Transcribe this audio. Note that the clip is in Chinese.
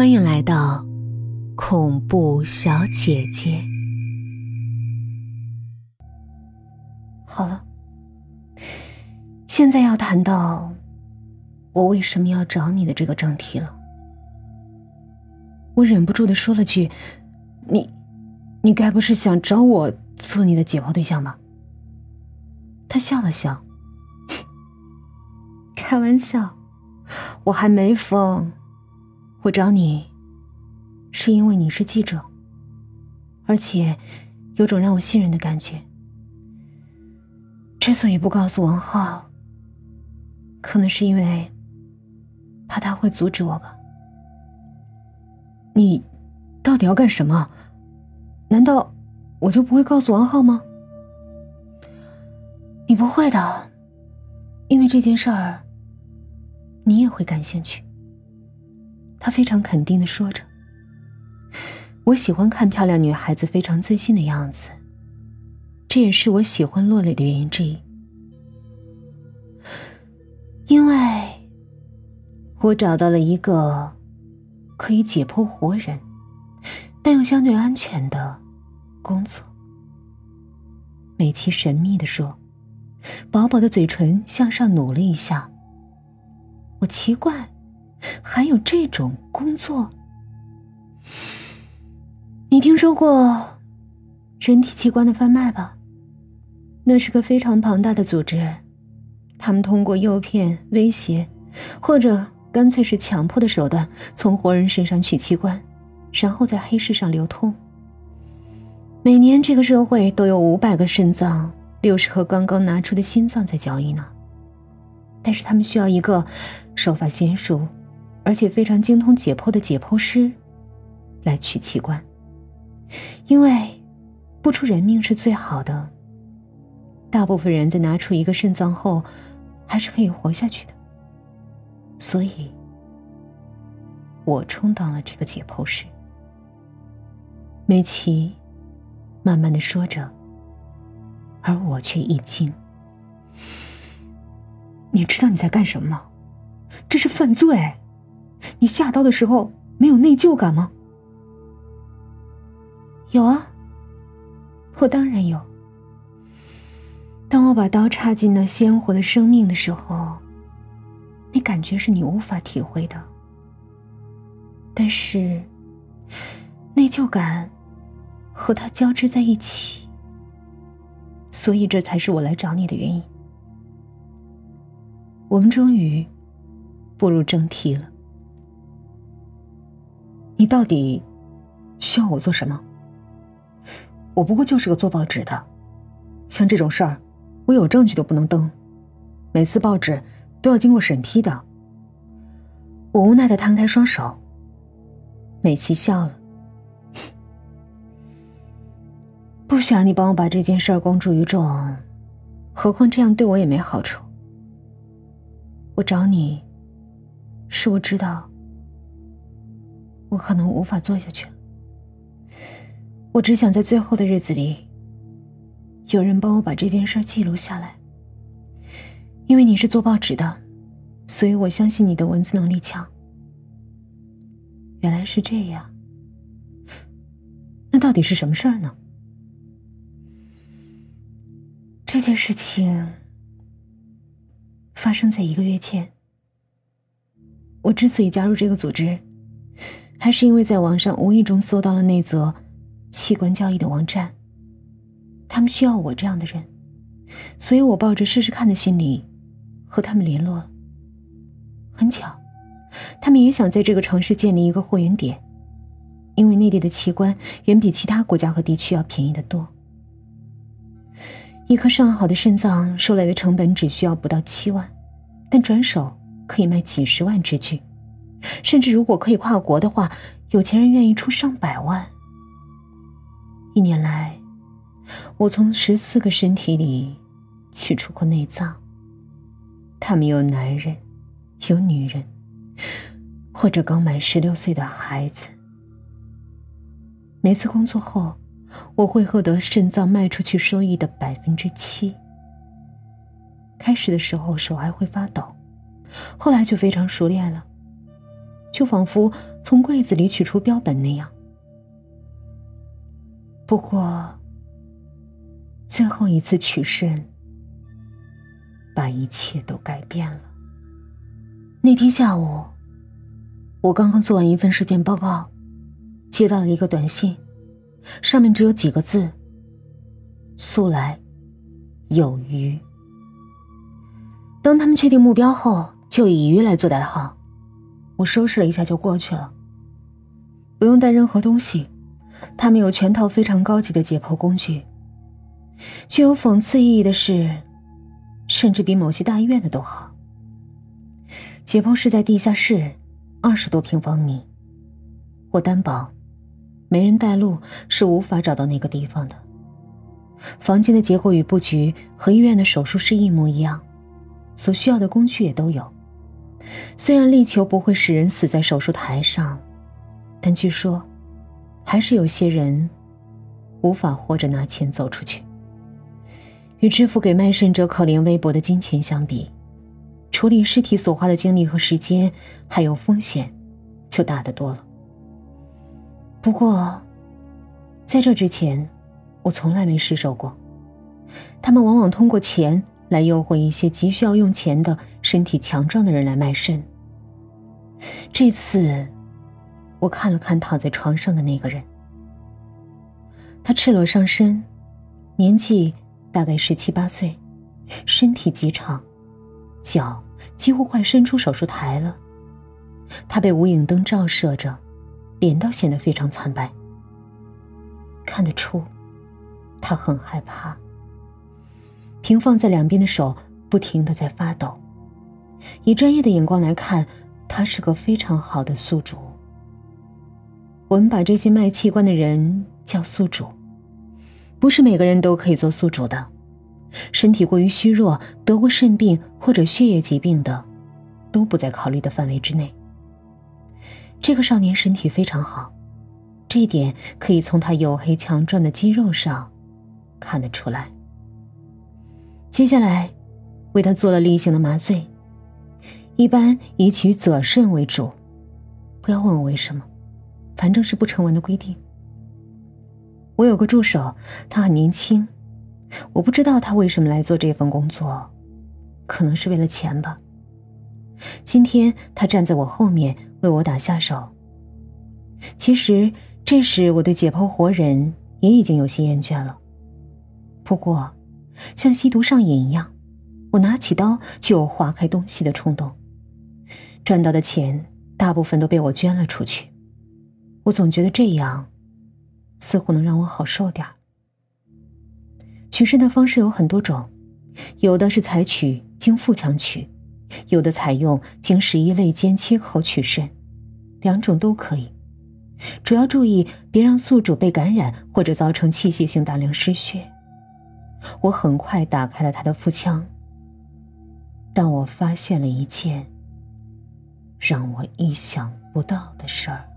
欢迎来到恐怖小姐姐。好了，现在要谈到我为什么要找你的这个正题了。我忍不住的说了句：“你，你该不是想找我做你的解剖对象吧？”他笑了笑，开玩笑，我还没疯。我找你，是因为你是记者，而且有种让我信任的感觉。之所以不告诉王浩，可能是因为怕他会阻止我吧。你到底要干什么？难道我就不会告诉王浩吗？你不会的，因为这件事儿，你也会感兴趣。他非常肯定的说着：“我喜欢看漂亮女孩子非常自信的样子，这也是我喜欢落泪的原因之一。因为，我找到了一个可以解剖活人，但又相对安全的工作。”美琪神秘的说，薄薄的嘴唇向上努了一下。我奇怪。还有这种工作？你听说过人体器官的贩卖吧？那是个非常庞大的组织，他们通过诱骗、威胁，或者干脆是强迫的手段，从活人身上取器官，然后在黑市上流通。每年这个社会都有五百个肾脏、六十颗刚刚拿出的心脏在交易呢。但是他们需要一个手法娴熟。而且非常精通解剖的解剖师，来取器官，因为不出人命是最好的。大部分人在拿出一个肾脏后，还是可以活下去的。所以，我充当了这个解剖师。美琪慢慢的说着，而我却一惊：“你知道你在干什么吗？这是犯罪！”你下刀的时候没有内疚感吗？有啊，我当然有。当我把刀插进那鲜活的生命的时候，那感觉是你无法体会的。但是，内疚感和它交织在一起，所以这才是我来找你的原因。我们终于步入正题了。你到底需要我做什么？我不过就是个做报纸的，像这种事儿，我有证据都不能登，每次报纸都要经过审批的。我无奈的摊开双手。美琪笑了，不想你帮我把这件事公诸于众，何况这样对我也没好处。我找你，是我知道。我可能无法做下去。我只想在最后的日子里，有人帮我把这件事记录下来。因为你是做报纸的，所以我相信你的文字能力强。原来是这样，那到底是什么事儿呢？这件事情发生在一个月前。我之所以加入这个组织。还是因为在网上无意中搜到了那则器官交易的网站，他们需要我这样的人，所以我抱着试试看的心理和他们联络了。很巧，他们也想在这个城市建立一个货源点，因为内地的器官远比其他国家和地区要便宜的多。一颗上好的肾脏收来的成本只需要不到七万，但转手可以卖几十万之巨。甚至如果可以跨国的话，有钱人愿意出上百万。一年来，我从十四个身体里取出过内脏，他们有男人，有女人，或者刚满十六岁的孩子。每次工作后，我会获得肾脏卖出去收益的百分之七。开始的时候手还会发抖，后来就非常熟练了。就仿佛从柜子里取出标本那样。不过，最后一次取肾，把一切都改变了。那天下午，我刚刚做完一份尸检报告，接到了一个短信，上面只有几个字：“速来，有余。”当他们确定目标后，就以鱼来做代号。我收拾了一下就过去了，不用带任何东西。他们有全套非常高级的解剖工具。具有讽刺意义的是，甚至比某些大医院的都好。解剖室在地下室，二十多平方米。我担保，没人带路是无法找到那个地方的。房间的结构与布局和医院的手术室一模一样，所需要的工具也都有。虽然力求不会使人死在手术台上，但据说，还是有些人无法活着拿钱走出去。与支付给卖肾者可怜微薄的金钱相比，处理尸体所花的精力和时间，还有风险，就大得多了。不过，在这之前，我从来没失手过。他们往往通过钱来诱惑一些急需要用钱的身体强壮的人来卖肾。这次，我看了看躺在床上的那个人，他赤裸上身，年纪大概十七八岁，身体极长。脚几乎快伸出手术台了，他被无影灯照射着，脸倒显得非常惨白。看得出，他很害怕。平放在两边的手不停的在发抖。以专业的眼光来看，他是个非常好的宿主。我们把这些卖器官的人叫宿主，不是每个人都可以做宿主的。身体过于虚弱、得过肾病或者血液疾病的，都不在考虑的范围之内。这个少年身体非常好，这一点可以从他黝黑强壮的肌肉上看得出来。接下来，为他做了例行的麻醉，一般以取左肾为主。不要问我为什么，反正是不成文的规定。我有个助手，他很年轻。我不知道他为什么来做这份工作，可能是为了钱吧。今天他站在我后面为我打下手。其实这时我对解剖活人也已经有些厌倦了。不过，像吸毒上瘾一样，我拿起刀就有划开东西的冲动。赚到的钱大部分都被我捐了出去，我总觉得这样似乎能让我好受点儿。取肾的方式有很多种，有的是采取经腹腔取，有的采用经十一肋间切口取肾，两种都可以。主要注意别让宿主被感染或者造成器械性大量失血。我很快打开了他的腹腔，但我发现了一件让我意想不到的事儿。